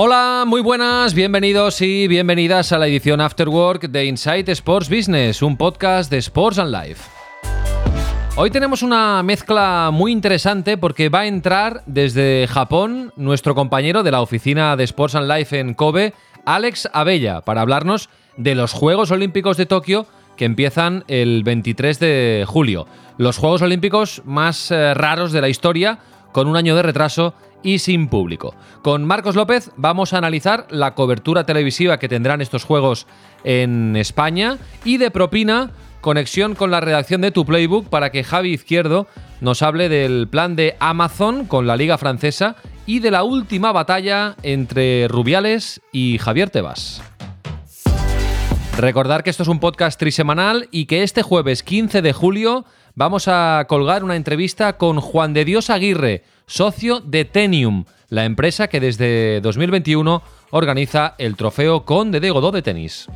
Hola, muy buenas, bienvenidos y bienvenidas a la edición Afterwork de Inside Sports Business, un podcast de Sports and Life. Hoy tenemos una mezcla muy interesante porque va a entrar desde Japón nuestro compañero de la oficina de Sports and Life en Kobe, Alex Abella, para hablarnos de los Juegos Olímpicos de Tokio que empiezan el 23 de julio. Los Juegos Olímpicos más eh, raros de la historia, con un año de retraso y sin público. Con Marcos López vamos a analizar la cobertura televisiva que tendrán estos juegos en España y de propina conexión con la redacción de Tu Playbook para que Javi Izquierdo nos hable del plan de Amazon con la Liga Francesa y de la última batalla entre Rubiales y Javier Tebas. Recordar que esto es un podcast trisemanal y que este jueves 15 de julio vamos a colgar una entrevista con Juan de Dios Aguirre, socio de Tenium, la empresa que desde 2021 organiza el trofeo Conde de Godó de tenis.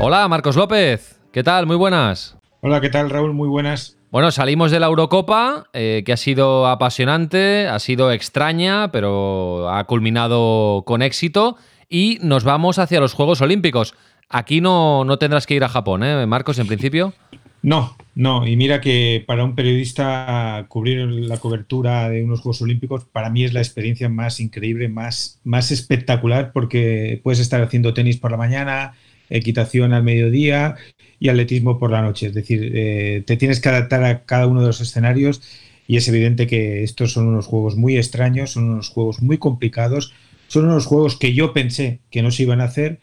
Hola, Marcos López. ¿Qué tal? Muy buenas. Hola, ¿qué tal, Raúl? Muy buenas. Bueno, salimos de la Eurocopa, eh, que ha sido apasionante, ha sido extraña, pero ha culminado con éxito, y nos vamos hacia los Juegos Olímpicos. Aquí no, no tendrás que ir a Japón, ¿eh, Marcos, en principio? No, no, y mira que para un periodista cubrir la cobertura de unos Juegos Olímpicos para mí es la experiencia más increíble, más, más espectacular, porque puedes estar haciendo tenis por la mañana, equitación al mediodía y atletismo por la noche. Es decir, eh, te tienes que adaptar a cada uno de los escenarios y es evidente que estos son unos juegos muy extraños, son unos juegos muy complicados, son unos juegos que yo pensé que no se iban a hacer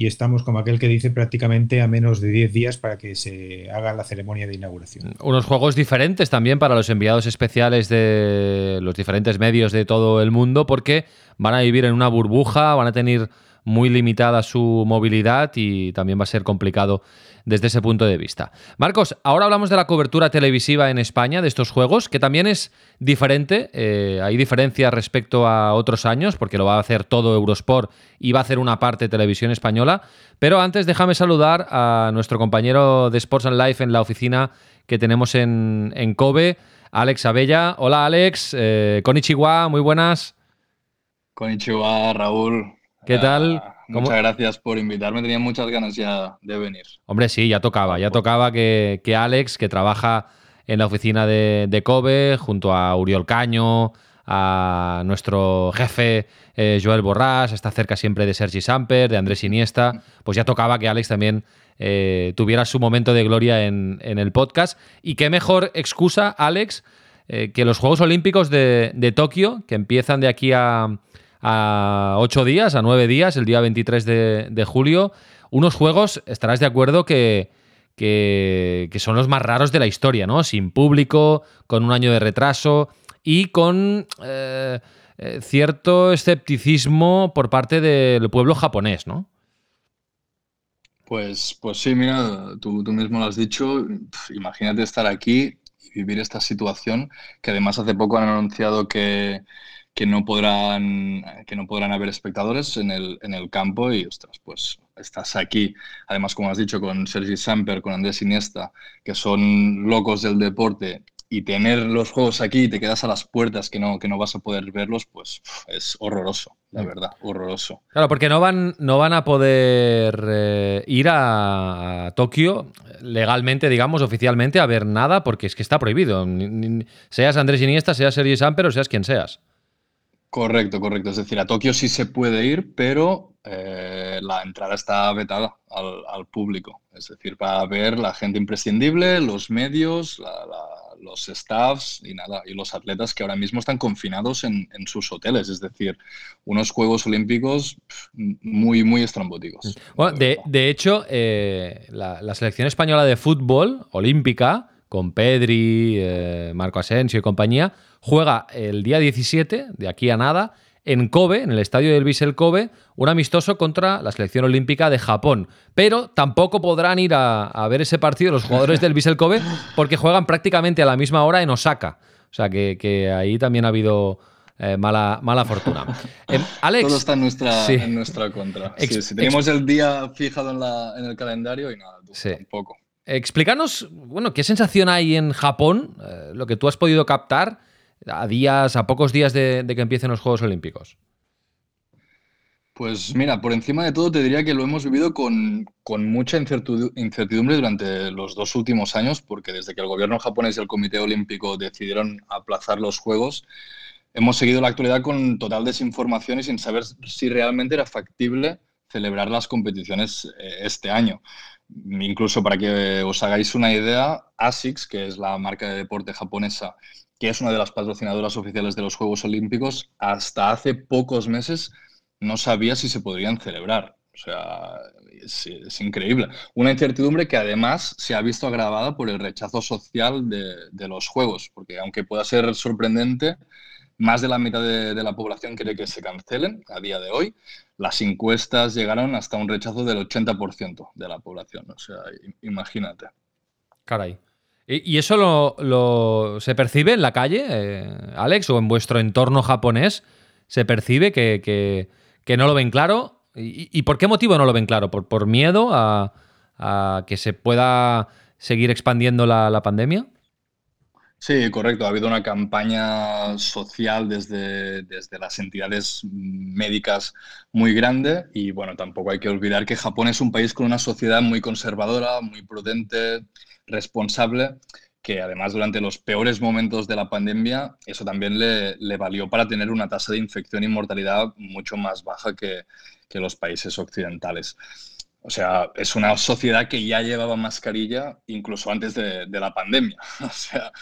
y estamos como aquel que dice prácticamente a menos de 10 días para que se haga la ceremonia de inauguración. Unos juegos diferentes también para los enviados especiales de los diferentes medios de todo el mundo porque van a vivir en una burbuja, van a tener muy limitada su movilidad y también va a ser complicado desde ese punto de vista. Marcos, ahora hablamos de la cobertura televisiva en España de estos juegos, que también es diferente. Eh, hay diferencias respecto a otros años, porque lo va a hacer todo Eurosport y va a hacer una parte televisión española. Pero antes déjame saludar a nuestro compañero de Sports and Life en la oficina que tenemos en, en Kobe, Alex Abella. Hola Alex, eh, muy buenas. Konnichiwa, Raúl. ¿Qué tal? Ah, muchas gracias por invitarme, tenía muchas ganas ya de venir. Hombre, sí, ya tocaba, ya tocaba que, Alex, que trabaja en la oficina de, Kobe, junto a Uriol Caño, a nuestro jefe eh, Joel Borrás, está cerca siempre de Sergi Samper, de Andrés Iniesta, pues ya tocaba que Alex también eh, tuviera su momento de gloria en, el podcast. Y qué mejor excusa, Alex, eh, que los Juegos Olímpicos de, de Tokio, que empiezan de aquí a a ocho días, a nueve días, el día 23 de, julio. Unos juegos, estarás de acuerdo, que, que, son los más raros de la historia, ¿no? Sin público, con un año de retraso y con eh, eh, cierto escepticismo por parte del pueblo japonés, ¿no? Pues, pues sí, mira, tú, tú mismo lo has dicho. Imagínate estar aquí y vivir esta situación, que además hace poco han anunciado que que no podrán, que no podrán haber espectadores en el, en el campo y, ostras, pues estás aquí, además, como has dicho, con Sergi Samper, con Andrés Iniesta, que son locos del deporte, y tener los juegos aquí y te quedas a las puertas que no, que no vas a poder verlos, pues es horroroso, la verdad, horroroso. Claro, porque no van, no van a poder eh, ir a, Tokio legalmente, digamos, oficialmente, a ver nada, porque es que está prohibido. seas Andrés Iniesta, seas Sergi Samper o seas quien seas. Correcto, correcto. Es decir, a Tokio sí se puede ir, pero eh, la entrada está vetada al, público. Es decir, para ver la gente imprescindible, los medios, los staffs y nada, y los atletas que ahora mismo están confinados en, sus hoteles. Es decir, unos Juegos Olímpicos muy, muy estrambóticos. Bueno, de, hecho, eh, la, selección española de fútbol olímpica, con Pedri, eh, Marco Asensio y compañía, juega el día 17, de aquí a nada, en Kobe, en el estadio del Vissel Kobe, un amistoso contra la selección olímpica de Japón. Pero tampoco podrán ir a, ver ese partido los jugadores del Vissel Kobe porque juegan prácticamente a la misma hora en Osaka. O sea que, ahí también ha habido eh, mala, mala fortuna. Alex. Todo está en nuestra, en nuestra contra. tenemos el día fijado en, el calendario y nada, tampoco. Explícanos, bueno, ¿qué sensación hay en Japón? Eh, lo que tú has podido captar a días, a pocos días de, que empiecen los Juegos Olímpicos. Pues mira, por encima de todo te diría que lo hemos vivido con, mucha incertidumbre durante los dos últimos años, porque desde que el gobierno japonés y el Comité Olímpico decidieron aplazar los Juegos, hemos seguido la actualidad con total desinformación y sin saber si realmente era factible celebrar las competiciones eh, este año. Incluso para que os hagáis una idea, ASICS, que es la marca de deporte japonesa, que es una de las patrocinadoras oficiales de los Juegos Olímpicos, hasta hace pocos meses no sabía si se podrían celebrar. O sea, es, increíble. Una incertidumbre que además se ha visto agravada por el rechazo social de, los Juegos, porque aunque pueda ser sorprendente, más de la mitad de, de, la población quiere que se cancelen a día de hoy. Las encuestas llegaron hasta un rechazo del 80% de la población. O sea, imagínate. Caray. ¿Y eso lo, se percibe en la calle, eh, Alex, o en vuestro entorno japonés? ¿Se percibe que, no lo ven claro? ¿Y, por qué motivo no lo ven claro? ¿Por, miedo a, que se pueda seguir expandiendo la, pandemia? Sí, correcto. Ha habido una campaña social desde, desde, las entidades médicas muy grande y bueno, tampoco hay que olvidar que Japón es un país con una sociedad muy conservadora, muy prudente, responsable que además durante los peores momentos de la pandemia eso también le, valió para tener una tasa de infección y mortalidad mucho más baja que, los países occidentales. O sea, es una sociedad que ya llevaba mascarilla incluso antes de, la pandemia. O sea,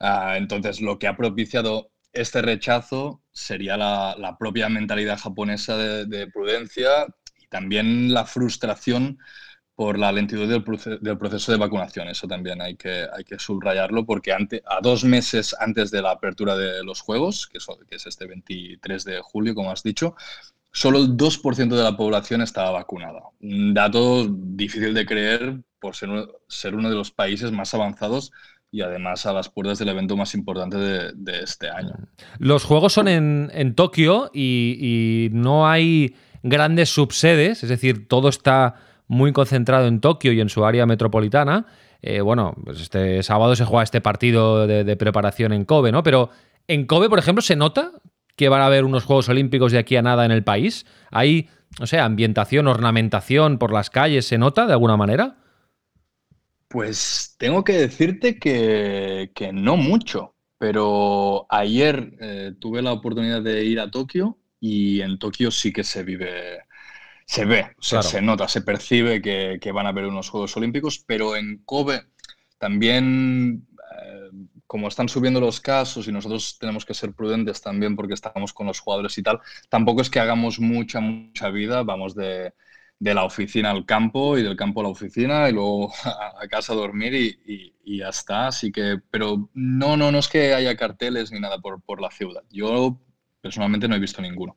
ah, entonces lo que ha propiciado este rechazo sería la, propia mentalidad japonesa de, de, prudencia y también la frustración por la lentitud del, proceso de vacunación. Eso también hay que, hay que subrayarlo porque ante, a dos meses antes de la apertura de los Juegos, que, que es este 23 de julio, como has dicho, solo el 2% de la población estaba vacunada. Un dato difícil de creer por ser, uno de los países más avanzados y además a las puertas del evento más importante de, este año. Los Juegos son en, Tokio y, no hay grandes subsedes, es decir, todo está muy concentrado en Tokio y en su área metropolitana. Eh, bueno, pues este sábado se juega este partido de, preparación en Kobe, ¿no? Pero en Kobe, por ejemplo, se nota que van a haber unos Juegos Olímpicos de aquí a nada en el país. Hay, no sé, ambientación, ornamentación por las calles, ¿se nota de alguna manera? Pues tengo que decirte que, no mucho, pero ayer eh, tuve la oportunidad de ir a Tokio y en Tokio sí que se vive se ve, se nota, se percibe que, van a haber unos Juegos Olímpicos, pero en Kobe también, como están subiendo los casos y nosotros tenemos que ser prudentes también porque estamos con los jugadores y tal, tampoco es que hagamos mucha, mucha vida, vamos de, la oficina al campo y del campo a la oficina y luego a, casa a dormir y, ya está. Así que, pero no, no, no es que haya carteles ni nada por, por la ciudad. Yo personalmente no he visto ninguno.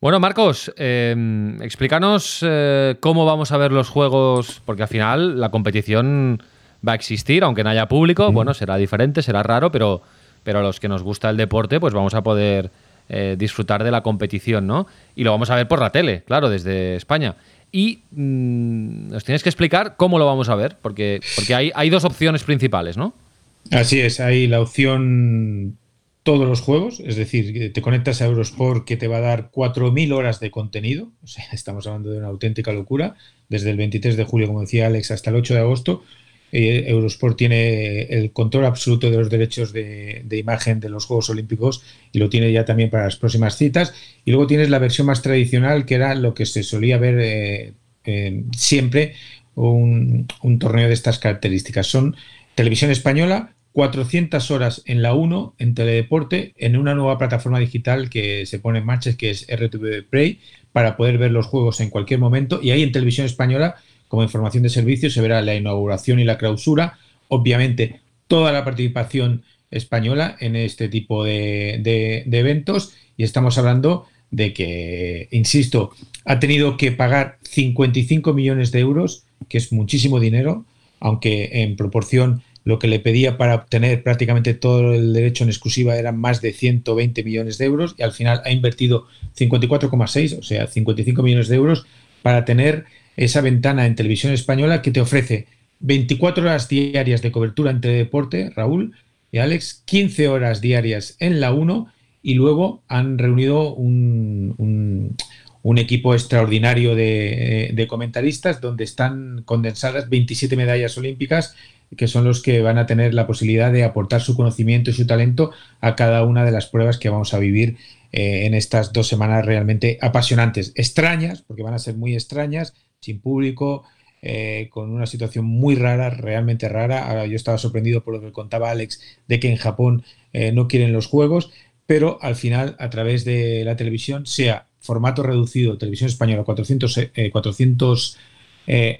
Bueno, Marcos, em, explícanos eh, cómo vamos a ver los juegos, porque al final la competición va a existir, aunque no haya público, bueno, será diferente, será raro, pero, pero a los que nos gusta el deporte, pues vamos a poder eh, disfrutar de la competición, ¿no? Y lo vamos a ver por la tele, claro, desde España. Y mm, nos tienes que explicar cómo lo vamos a ver, porque, porque hay, hay dos opciones principales, ¿no? Así es, hay la opción todos los juegos, es decir, te conectas a Eurosport que te va a dar 4.000 horas de contenido, o sea, estamos hablando de una auténtica locura, desde el 23 de julio, como decía Alex, hasta el 8 de agosto. Eh, Eurosport tiene el control absoluto de los derechos de, imagen de los Juegos Olímpicos y lo tiene ya también para las próximas citas. Y luego tienes la versión más tradicional, que era lo que se solía ver eh, siempre, un, un torneo de estas características. Son televisión española, 400 horas en la 1 en teledeporte en una nueva plataforma digital que se pone en marcha que es RTV Play para poder ver los juegos en cualquier momento y ahí en televisión española como información de servicio se verá la inauguración y la clausura. Obviamente toda la participación española en este tipo de, eventos. Y estamos hablando de que, insisto, ha tenido que pagar 55 millones de euros, que es muchísimo dinero, aunque en proporción lo que le pedía para obtener prácticamente todo el derecho en exclusiva eran más de 120 millones de euros y al final ha invertido 54,6, o sea, 55 millones de euros para tener esa ventana en televisión española que te ofrece 24 horas diarias de cobertura entre deporte, Raúl y Alex, 15 horas diarias en la 1 y luego han reunido un, equipo extraordinario de, de, comentaristas donde están condensadas 27 medallas olímpicas que son los que van a tener la posibilidad de aportar su conocimiento y su talento a cada una de las pruebas que vamos a vivir eh, en estas dos semanas realmente apasionantes, extrañas, porque van a ser muy extrañas, sin público, eh, con una situación muy rara, realmente rara. Ahora yo estaba sorprendido por lo que contaba Alex de que en Japón eh, no quieren los juegos, pero al final a través de la televisión, sea formato reducido, televisión española, 400, 400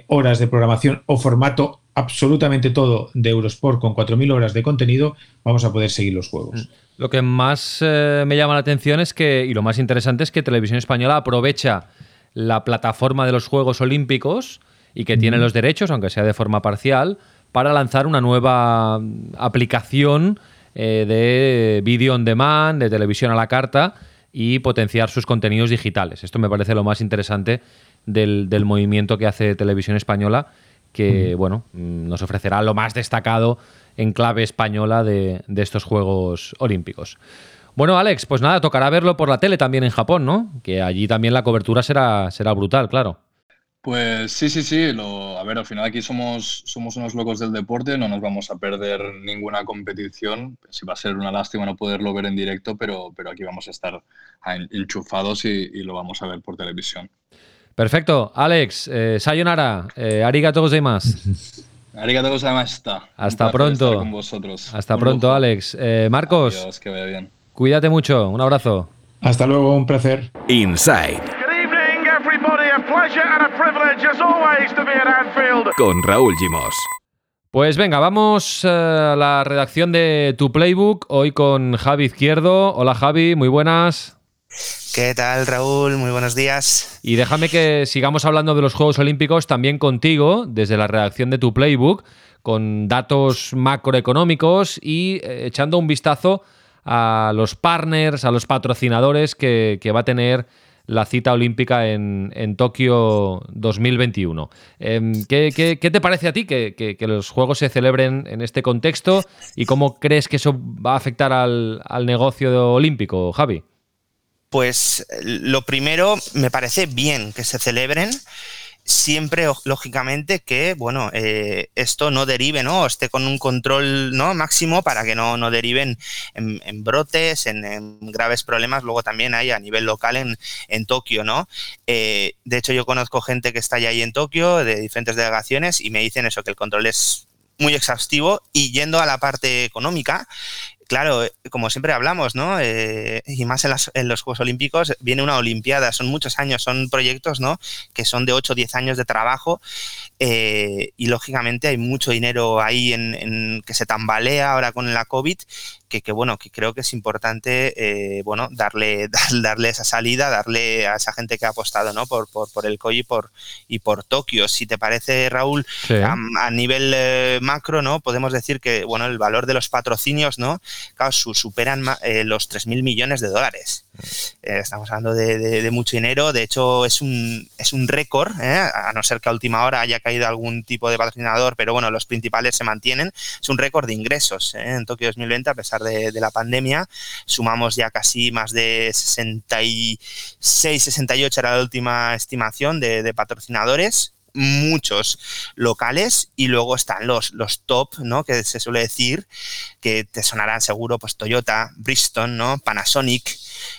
horas de programación o formato absolutamente todo de Eurosport con 4.000 horas de contenido, vamos a poder seguir los juegos. Mm. Lo que más eh, me llama la atención es que, y lo más interesante es que Televisión Española aprovecha la plataforma de los Juegos Olímpicos y que tiene los derechos, aunque sea de forma parcial, para lanzar una nueva aplicación eh, de vídeo on demand, de televisión a la carta y potenciar sus contenidos digitales. Esto me parece lo más interesante del, del movimiento que hace Televisión Española que bueno, mm, nos ofrecerá lo más destacado en clave española de, estos Juegos Olímpicos. Bueno, Alex, pues nada, tocará verlo por la tele también en Japón, ¿no? Que allí también la cobertura será, será brutal, claro. Pues sí, sí, sí. a ver, al final aquí somos, somos unos locos del deporte, no nos vamos a perder ninguna competición. Sí va a ser una lástima no poderlo ver en directo, pero, pero aquí vamos a estar enchufados y lo vamos a ver por televisión. Perfecto. Alex, eh, sayonara, eh, arigato gozaimasu. Arigato gozaimasu. Hasta pronto. Con vosotros. Hasta pronto, Alex. Eh, Marcos. Adiós, que vaya bien. Cuídate mucho. Un abrazo. Hasta luego, un placer. Inside. Con Raúl Gimos. Pues venga, vamos a la redacción de Tu Playbook, hoy con Javi Izquierdo. Hola Javi, muy buenas. ¿Qué tal, Raúl? Muy buenos días. Y déjame que sigamos hablando de los Juegos Olímpicos también contigo, desde la redacción de tu Playbook, con datos macroeconómicos y eh, echando un vistazo a los partners, a los patrocinadores que, va a tener la cita olímpica en, Tokio 2021. Em, ¿qué, te parece a ti que, los Juegos se celebren en este contexto y cómo crees que eso va a afectar al negocio olímpico, Javi? Pues lo primero, me parece bien que se celebren siempre lógicamente que bueno eh, esto no derive no esté con un control no máximo para que no, no deriven en, brotes en, graves problemas luego también hay a nivel local en, en Tokio no eh, de hecho yo conozco gente que está ya ahí en Tokio de diferentes delegaciones y me dicen eso que el control es muy exhaustivo y yendo a la parte económica claro, eh, como siempre hablamos, ¿no? Eh, y más en, los Juegos Olímpicos, viene una Olimpiada, son muchos años, son proyectos, ¿no? Que son de 8 o 10 años de trabajo eh, y lógicamente hay mucho dinero ahí en, que se tambalea ahora con la COVID que, bueno, que creo que es importante, eh, bueno, darle, darle esa salida, darle a esa gente que ha apostado, ¿no? Por, por, el COI y por, y por Tokio. Si te parece, Raúl, a, nivel macro, ¿no? Podemos decir que, bueno, el valor de los patrocinios, ¿no? Claro, superan eh, los 3.000 millones de dólares. estamos hablando de, mucho dinero, de hecho es un, es un récord, a no ser que a última hora haya caído algún tipo de patrocinador, pero bueno, los principales se mantienen, es un récord de ingresos en Tokio 2020 a pesar de, la pandemia. Sumamos ya casi más de 66, 68 era la última estimación de, patrocinadores muchos locales y luego están los, los top, ¿no? Que se suele decir, que te sonarán seguro, pues Toyota, Bristol, ¿no? Panasonic,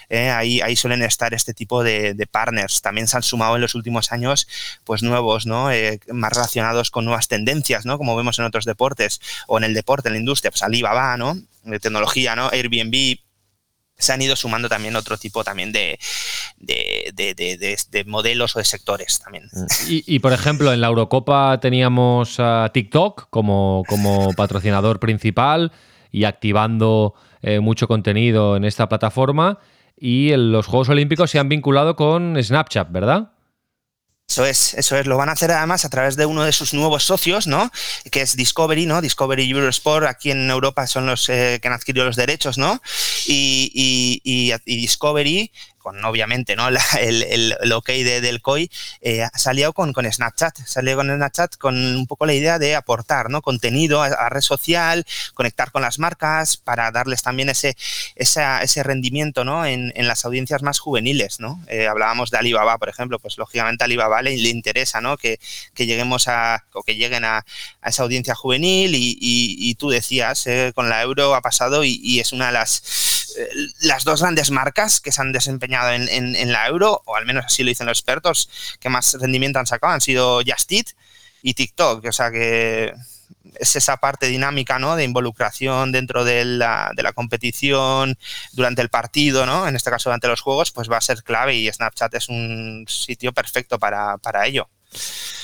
¿eh? ahí, ahí suelen estar este tipo de, partners. También se han sumado en los últimos años pues nuevos, ¿no? Eh, más relacionados con nuevas tendencias, ¿no? Como vemos en otros deportes o en el deporte, en la industria, pues Alibaba, ¿no? De tecnología, ¿no? Airbnb, se han ido sumando también otro tipo también de, de, modelos o de sectores también. Y, por ejemplo, en la Eurocopa teníamos a TikTok como, como patrocinador principal y activando eh, mucho contenido en esta plataforma. y los Juegos Olímpicos se han vinculado con Snapchat, ¿verdad? Eso es, eso es. Lo van a hacer además a través de uno de sus nuevos socios, ¿no? Que es Discovery, ¿no? Discovery Eurosport, aquí en Europa son los eh, que han adquirido los derechos, ¿no? y, y Discovery con obviamente ¿no? el, el, ok de, del COI, eh, salido con, con Snapchat, salió con Snapchat con un poco la idea de aportar ¿no? contenido a, red social, conectar con las marcas para darles también ese, ese rendimiento ¿no? en, en, las audiencias más juveniles. ¿no? Eh, hablábamos de Alibaba, por ejemplo, pues lógicamente a Alibaba le, interesa ¿no? que, que, lleguemos a, o que lleguen a, a esa audiencia juvenil y, y, tú decías, eh, con la euro ha pasado y, y es una de las, eh, las dos grandes marcas que se han desempeñado en, la euro, o al menos así lo dicen los expertos, que más rendimiento han sacado han sido Just Eat y TikTok. O sea que es esa parte dinámica ¿no? de involucración dentro de la, de la, competición durante el partido, ¿no? en este caso durante los juegos, pues va a ser clave y Snapchat es un sitio perfecto para, para ello.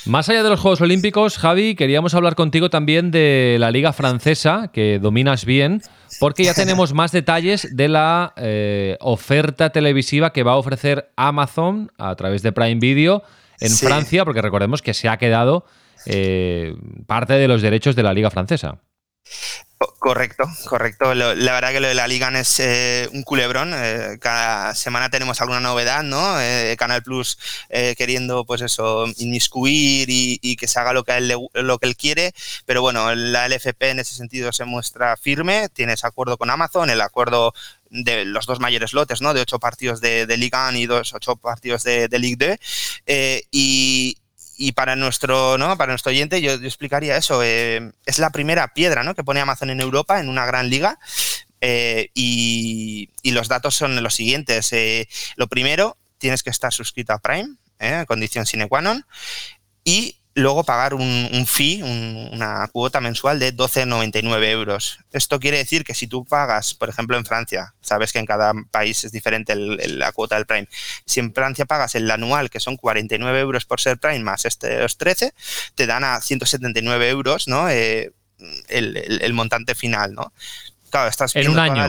Más allá de los Juegos Olímpicos, Javi, queríamos hablar contigo también de la Liga Francesa, que dominas bien, porque ya tenemos más detalles de la eh, oferta televisiva que va a ofrecer Amazon a través de Prime Video en Francia, porque recordemos que se ha quedado eh, parte de los derechos de la Liga Francesa. Correcto, correcto. la verdad que lo de la Liga es eh, un culebrón. Eh, cada semana tenemos alguna novedad, ¿no? Eh, Canal Plus queriendo, pues eso, inmiscuir y, que se haga lo que, él, lo que él quiere. Pero bueno, la LFP en ese sentido se muestra firme. Tiene ese acuerdo con Amazon, el acuerdo de los dos mayores lotes, ¿no? De ocho partidos de, de Liga 1 y dos, ocho partidos de, Ligue 2. y, y para nuestro, ¿no? para nuestro oyente yo, explicaría eso. Eh, es la primera piedra ¿no? que pone Amazon en Europa en una gran liga. Eh, y, los datos son los siguientes. Eh, lo primero, tienes que estar suscrito a Prime, condición sine qua non. Y luego pagar un, fee, una cuota mensual de 12,99 euros. Esto quiere decir que si tú pagas, por ejemplo, en Francia, sabes que en cada país es diferente la cuota del Prime, si en Francia pagas el anual, que son 49 euros por ser Prime más estos 13, te dan a 179 euros ¿no? Eh, el, montante final. ¿no? Claro, estás en un año.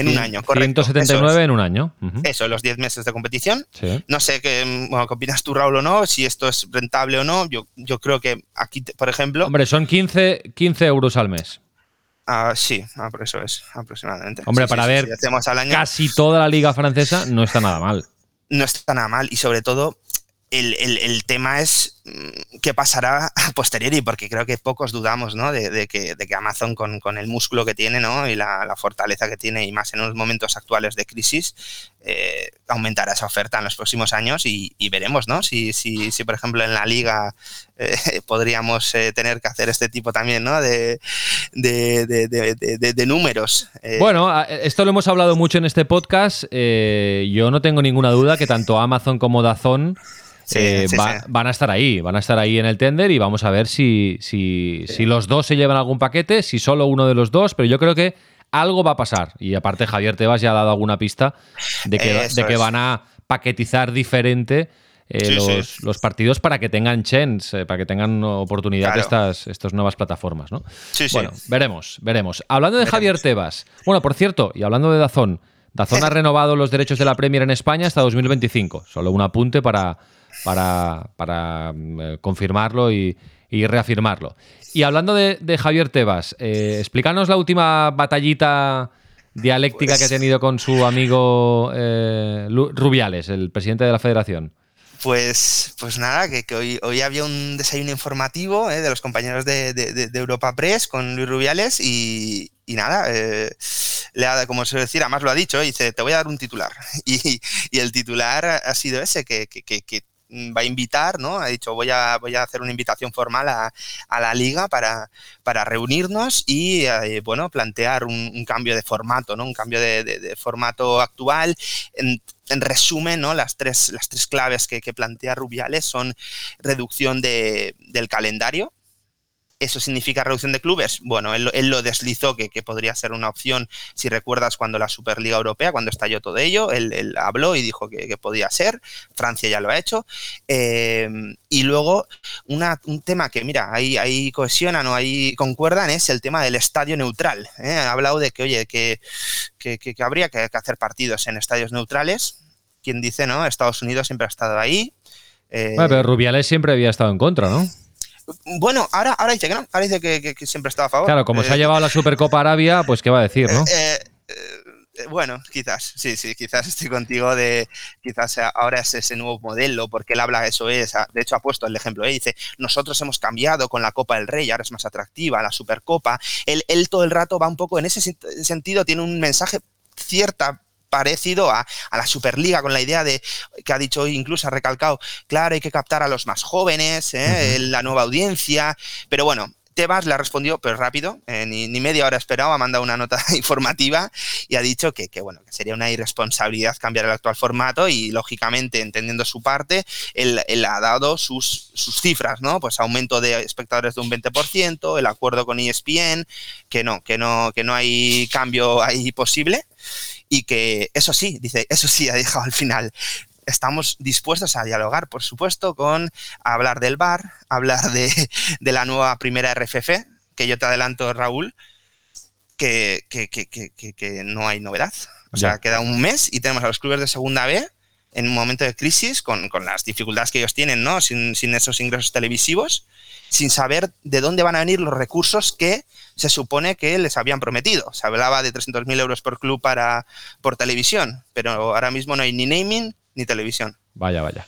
En un año, correcto. 179 en un año. Eso, los 10 meses de competición. No sé qué, opinas tú, Raúl, o no, si esto es rentable o no. Yo, yo creo que aquí, por ejemplo. Hombre, son 15, 15 euros al mes. Ah, sí, ah, por eso es, aproximadamente. Hombre, para ver casi toda la liga francesa no está nada mal. No está nada mal y sobre todo el, tema es mm, qué pasará a posteriori, porque creo que pocos dudamos ¿no? de, que, de, que, Amazon con, con, el músculo que tiene ¿no? y la, fortaleza que tiene, y más en los momentos actuales de crisis, eh, aumentará esa oferta en los próximos años y, veremos ¿no? si, si, si, por ejemplo, en la liga eh, podríamos eh, tener que hacer este tipo también ¿no? de, de números. Bueno, esto lo hemos hablado mucho en este podcast. yo no tengo ninguna duda que tanto Amazon como Dazón eh, van a estar ahí, van a estar ahí en el tender y vamos a ver si, si, si, los dos se llevan algún paquete, si solo uno de los dos, pero yo creo que algo va a pasar. Y aparte Javier Tebas ya ha dado alguna pista de que, de que van a paquetizar diferente eh, los, partidos para que tengan chance, eh, para que tengan oportunidad estas, estas nuevas plataformas, ¿no? bueno, veremos, veremos. Hablando de Javier Tebas, bueno, por cierto, y hablando de Dazón, Dazón ha renovado los derechos de la Premier en España hasta 2025. Solo un apunte para, para, para mm, eh, confirmarlo y, reafirmarlo. Y hablando de, Javier Tebas, eh, explícanos la última batallita dialéctica que ha pues tenido con su amigo eh, Rubiales, el presidente de la federación. Pues, pues nada, que, hoy, hoy había un desayuno informativo de los compañeros de, Europa Press con Luis Rubiales y, nada, le ha, como se decir, además lo ha dicho, dice, te voy a dar un titular. Y, el titular ha sido ese, que, que, que va a invitar, ¿no? Ha dicho, voy a, voy a hacer una invitación formal a, la liga para, para reunirnos y, eh, bueno, plantear un, cambio de formato, ¿no? Un cambio de, formato actual. En, resumen, ¿no? Las tres, las tres claves que, plantea Rubiales son reducción del calendario, ¿Eso significa reducción de clubes? Bueno, él, lo deslizó que, podría ser una opción, si recuerdas cuando la Superliga Europea, cuando estalló todo ello, él, habló y dijo que, podía ser, Francia ya lo ha hecho. Eh, y luego un tema que, mira, ahí, ahí cohesionan o ahí concuerdan es el tema del estadio neutral. ¿eh? Ha hablado de que, oye, que, habría que, hacer partidos en estadios neutrales. Quien dice, ¿no? Estados Unidos siempre ha estado ahí. Eh, pero Rubiales siempre había estado en contra, ¿no? Bueno, ahora, ahora dice que no, ahora dice que, siempre está a favor. Claro, como se ha eh, llevado la Supercopa Arabia, pues qué va a decir, ¿no? Eh, eh, bueno, quizás, sí, sí, quizás estoy contigo de, quizás ahora es ese nuevo modelo, porque él habla de eso, es, de hecho ha puesto el ejemplo, dice, nosotros hemos cambiado con la Copa del Rey, ahora es más atractiva, la Supercopa, él, él todo el rato va un poco en ese sentido, tiene un mensaje cierta parecido a, la Superliga, con la idea de que ha dicho incluso ha recalcado, claro, hay que captar a los más jóvenes, ¿eh? la nueva audiencia, pero bueno. Tebas le ha respondido, pero rápido, eh, ni, media hora esperado, ha mandado una nota informativa y ha dicho que, bueno, que sería una irresponsabilidad cambiar el actual formato y, lógicamente, entendiendo su parte, él, ha dado sus, sus, cifras, ¿no? Pues aumento de espectadores de un 20%, el acuerdo con ESPN, que no, que no, que no hay cambio ahí posible y que eso sí, dice, eso sí ha dejado al final. Estamos dispuestos a dialogar, por supuesto, con hablar del bar, hablar de, la nueva primera RFF, que yo te adelanto, Raúl, que, que, no hay novedad. O sea, queda un mes y tenemos a los clubes de segunda B en un momento de crisis, con, las dificultades que ellos tienen, ¿no? Sin, sin, esos ingresos televisivos, sin saber de dónde van a venir los recursos que se supone que les habían prometido. Se hablaba de 300.000 euros por club para, por televisión, pero ahora mismo no hay ni naming ni televisión. Vaya, vaya.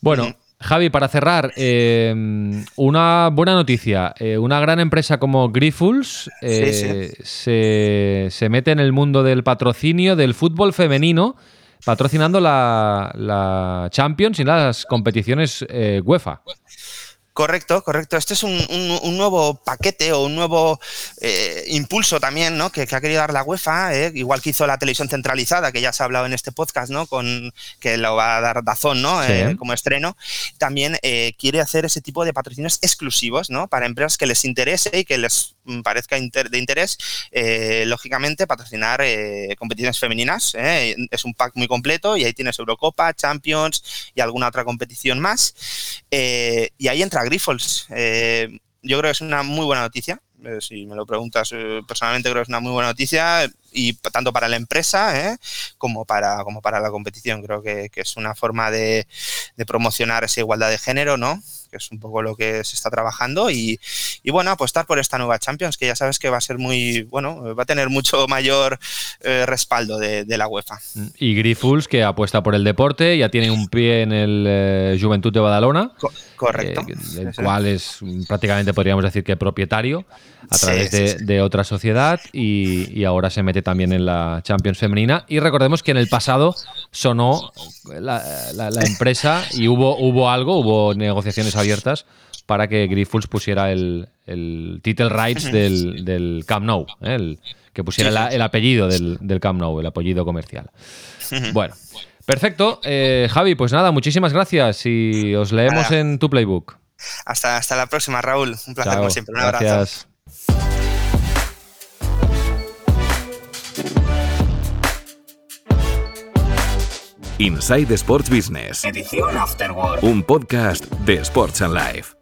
Bueno, Javi, para cerrar, eh, una buena noticia. Eh, una gran empresa como Grifols eh, Se, se, mete en el mundo del patrocinio del fútbol femenino, patrocinando la, la Champions y las competiciones UEFA. Correcto, correcto. Este es un, nuevo paquete o un nuevo eh, impulso también, ¿no? Que, ha querido dar la UEFA, ¿eh? igual que hizo la televisión centralizada, que ya se ha hablado en este podcast, ¿no? Con que lo va a dar Dazón, ¿no? Eh, como estreno. También quiere hacer ese tipo de patrocinios exclusivos, ¿no? Para empresas que les interese y que les mm, parezca de interés, lógicamente, patrocinar competiciones femeninas. Es un pack muy completo y ahí tienes Eurocopa, Champions y alguna otra competición más. y ahí entra Grifols. Eh, yo creo que es una muy buena noticia. Eh, si me lo preguntas eh, personalmente, creo que es una muy buena noticia y tanto para la empresa como, para, como para la competición. Creo que, es una forma de, de, promocionar esa igualdad de género, ¿no? que es un poco lo que se está trabajando y, bueno, apostar por esta nueva Champions, que ya sabes que va a ser muy, bueno, va a tener mucho mayor eh, respaldo de, la UEFA. Y Grifols, que apuesta por el deporte, ya tiene un pie en el eh, Juventud de Badalona. correcto. Eh, el cual es prácticamente podríamos decir que propietario a través de, otra sociedad y, ahora se mete también en la Champions femenina. Y recordemos que en el pasado sonó la, empresa y hubo, hubo algo, hubo negociaciones abiertas para que Grifols pusiera el, el title rights del, del Camp Nou, ¿eh? el, que pusiera el apellido del, del, Camp Nou, el apellido comercial. Bueno, perfecto. Eh, Javi, pues nada, muchísimas gracias y os leemos en tu playbook. Hasta, hasta la próxima, Raúl. Un placer como siempre. Un gracias. Inside Sports Business. Edición Afterword. Un podcast de Sports and Life.